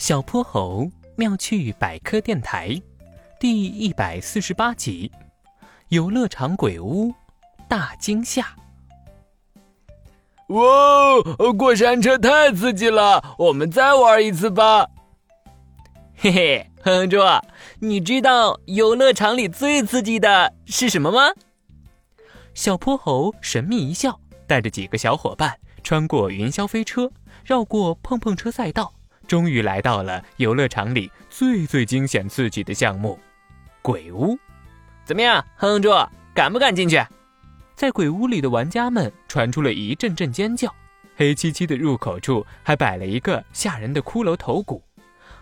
小泼猴妙趣百科电台，第一百四十八集：游乐场鬼屋大惊吓！哇，过山车太刺激了，我们再玩一次吧！嘿嘿，哼哼猪，你知道游乐场里最刺激的是什么吗？小泼猴神秘一笑，带着几个小伙伴穿过云霄飞车，绕过碰碰车赛道。终于来到了游乐场里最最惊险刺激的项目——鬼屋。怎么样，哼哼猪，敢不敢进去？在鬼屋里的玩家们传出了一阵阵尖叫。黑漆漆的入口处还摆了一个吓人的骷髅头骨。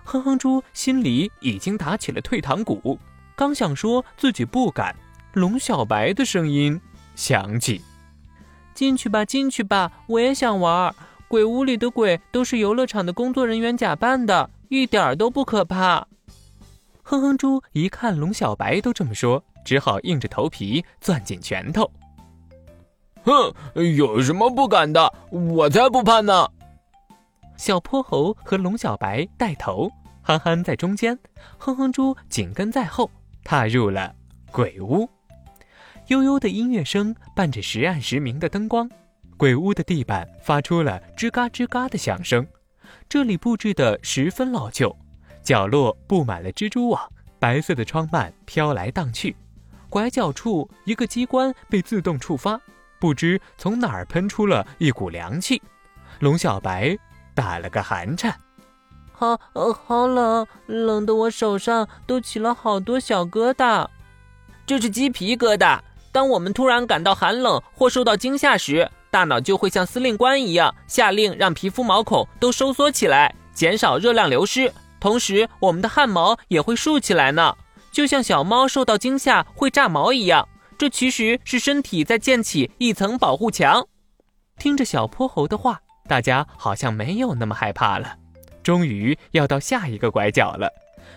哼哼猪心里已经打起了退堂鼓，刚想说自己不敢，龙小白的声音响起：“进去吧，进去吧，我也想玩。”鬼屋里的鬼都是游乐场的工作人员假扮的，一点儿都不可怕。哼哼猪一看龙小白都这么说，只好硬着头皮攥紧拳头。哼，有什么不敢的？我才不怕呢！小泼猴和龙小白带头，憨憨在中间，哼哼猪紧跟在后，踏入了鬼屋。悠悠的音乐声伴着时暗时明的灯光。鬼屋的地板发出了吱嘎吱嘎的响声，这里布置的十分老旧，角落布满了蜘蛛网，白色的窗幔飘来荡去。拐角处一个机关被自动触发，不知从哪儿喷出了一股凉气。龙小白打了个寒颤，好，好冷，冷得我手上都起了好多小疙瘩。这是鸡皮疙瘩。当我们突然感到寒冷或受到惊吓时，大脑就会像司令官一样下令，让皮肤毛孔都收缩起来，减少热量流失。同时，我们的汗毛也会竖起来呢，就像小猫受到惊吓会炸毛一样。这其实是身体在建起一层保护墙。听着小泼猴的话，大家好像没有那么害怕了。终于要到下一个拐角了，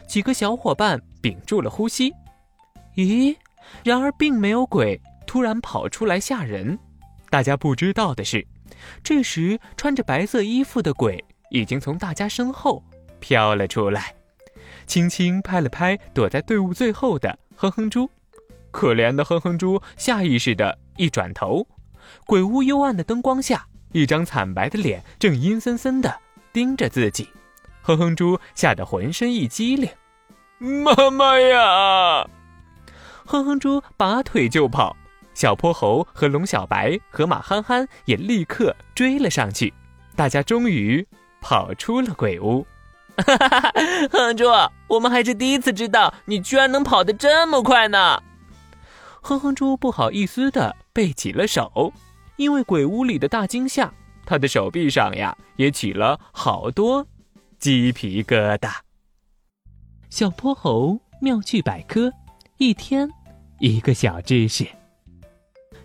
几个小伙伴屏住了呼吸。咦？然而并没有鬼突然跑出来吓人。大家不知道的是，这时穿着白色衣服的鬼已经从大家身后飘了出来，轻轻拍了拍躲在队伍最后的哼哼猪。可怜的哼哼猪下意识的一转头，鬼屋幽暗的灯光下，一张惨白的脸正阴森森的盯着自己。哼哼猪吓得浑身一激灵，妈妈呀！哼哼猪拔腿就跑。小泼猴和龙小白和马憨憨也立刻追了上去，大家终于跑出了鬼屋。哈哈哈！哼猪，我们还是第一次知道你居然能跑得这么快呢。哼哼猪不好意思的背起了手，因为鬼屋里的大惊吓，他的手臂上呀也起了好多鸡皮疙瘩。小泼猴妙趣百科，一天一个小知识。